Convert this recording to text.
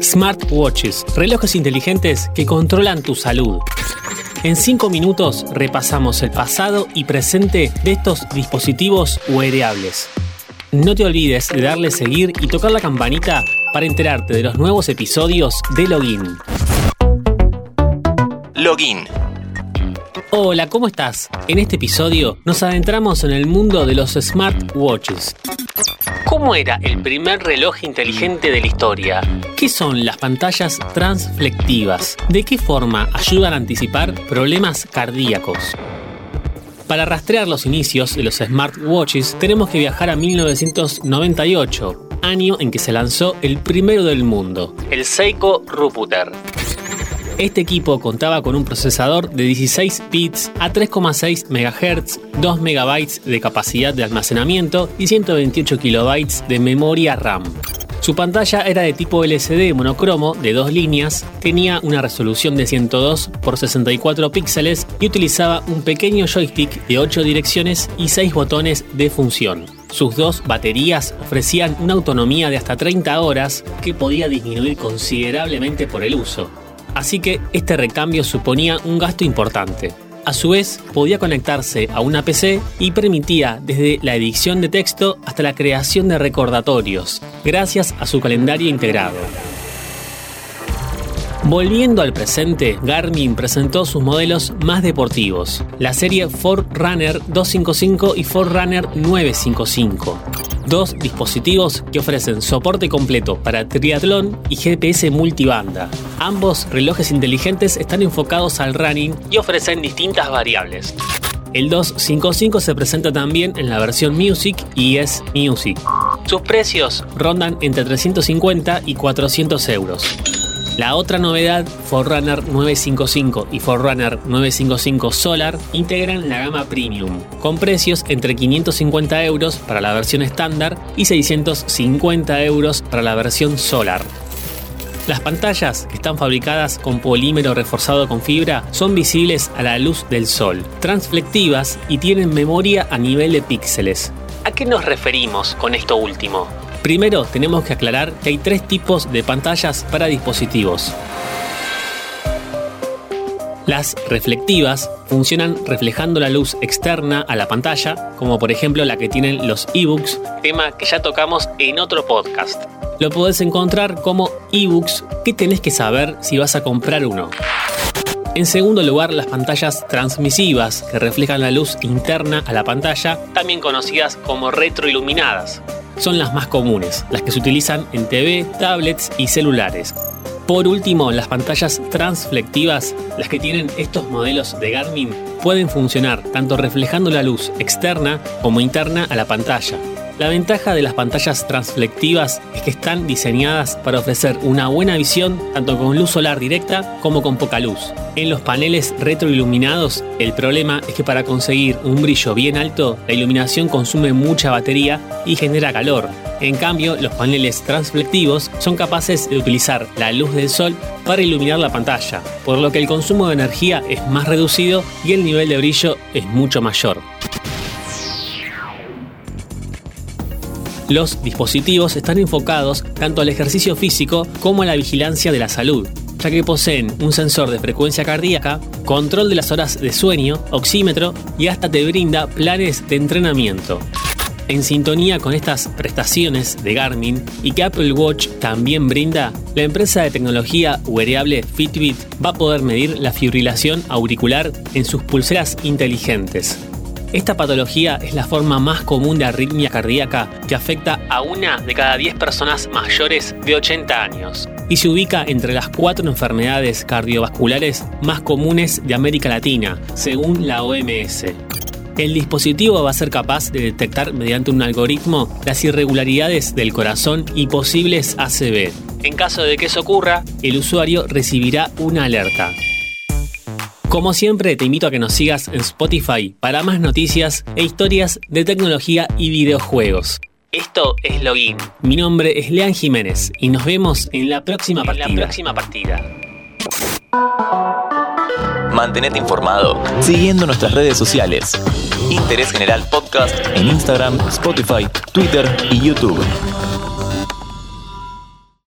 Smartwatches, relojes inteligentes que controlan tu salud. En 5 minutos repasamos el pasado y presente de estos dispositivos wearables. No te olvides de darle seguir y tocar la campanita para enterarte de los nuevos episodios de Login. Login. Hola, ¿cómo estás? En este episodio nos adentramos en el mundo de los smartwatches. ¿Cómo era el primer reloj inteligente de la historia? ¿Qué son las pantallas transflectivas? ¿De qué forma ayudan a anticipar problemas cardíacos? Para rastrear los inicios de los smartwatches tenemos que viajar a 1998, año en que se lanzó el primero del mundo, el Seiko Ruputer. Este equipo contaba con un procesador de 16 bits a 3,6 MHz, 2 MB de capacidad de almacenamiento y 128 KB de memoria RAM. Su pantalla era de tipo LCD monocromo de dos líneas, tenía una resolución de 102 x 64 píxeles y utilizaba un pequeño joystick de 8 direcciones y 6 botones de función. Sus dos baterías ofrecían una autonomía de hasta 30 horas que podía disminuir considerablemente por el uso así que este recambio suponía un gasto importante. A su vez, podía conectarse a una PC y permitía desde la edición de texto hasta la creación de recordatorios, gracias a su calendario integrado. Volviendo al presente, Garmin presentó sus modelos más deportivos, la serie Forerunner 255 y Forerunner 955 dos dispositivos que ofrecen soporte completo para triatlón y GPS multibanda. Ambos relojes inteligentes están enfocados al running y ofrecen distintas variables. El 255 se presenta también en la versión Music y es Music. Sus precios rondan entre 350 y 400 euros. La otra novedad, Forerunner 955 y Forerunner 955 Solar integran la gama Premium, con precios entre 550 euros para la versión estándar y 650 euros para la versión Solar. Las pantallas, que están fabricadas con polímero reforzado con fibra, son visibles a la luz del sol, transflectivas y tienen memoria a nivel de píxeles. ¿A qué nos referimos con esto último? Primero tenemos que aclarar que hay tres tipos de pantallas para dispositivos. Las reflectivas funcionan reflejando la luz externa a la pantalla, como por ejemplo la que tienen los ebooks, tema que ya tocamos en otro podcast. Lo podés encontrar como ebooks que tenés que saber si vas a comprar uno. En segundo lugar, las pantallas transmisivas, que reflejan la luz interna a la pantalla, también conocidas como retroiluminadas son las más comunes, las que se utilizan en TV, tablets y celulares. Por último, las pantallas transflectivas, las que tienen estos modelos de Garmin, pueden funcionar tanto reflejando la luz externa como interna a la pantalla. La ventaja de las pantallas transflectivas es que están diseñadas para ofrecer una buena visión tanto con luz solar directa como con poca luz. En los paneles retroiluminados, el problema es que para conseguir un brillo bien alto, la iluminación consume mucha batería y genera calor. En cambio, los paneles transflectivos son capaces de utilizar la luz del sol para iluminar la pantalla, por lo que el consumo de energía es más reducido y el nivel de brillo es mucho mayor. Los dispositivos están enfocados tanto al ejercicio físico como a la vigilancia de la salud, ya que poseen un sensor de frecuencia cardíaca, control de las horas de sueño, oxímetro y hasta te brinda planes de entrenamiento. En sintonía con estas prestaciones de Garmin y que Apple Watch también brinda, la empresa de tecnología wearable Fitbit va a poder medir la fibrilación auricular en sus pulseras inteligentes. Esta patología es la forma más común de arritmia cardíaca que afecta a una de cada 10 personas mayores de 80 años y se ubica entre las cuatro enfermedades cardiovasculares más comunes de América Latina, según la OMS. El dispositivo va a ser capaz de detectar mediante un algoritmo las irregularidades del corazón y posibles ACV. En caso de que eso ocurra, el usuario recibirá una alerta. Como siempre, te invito a que nos sigas en Spotify para más noticias e historias de tecnología y videojuegos. Esto es Login. Mi nombre es Lean Jiménez y nos vemos en la próxima partida. la próxima partida. Mantenete informado siguiendo nuestras redes sociales. Interés General Podcast en Instagram, Spotify, Twitter y YouTube.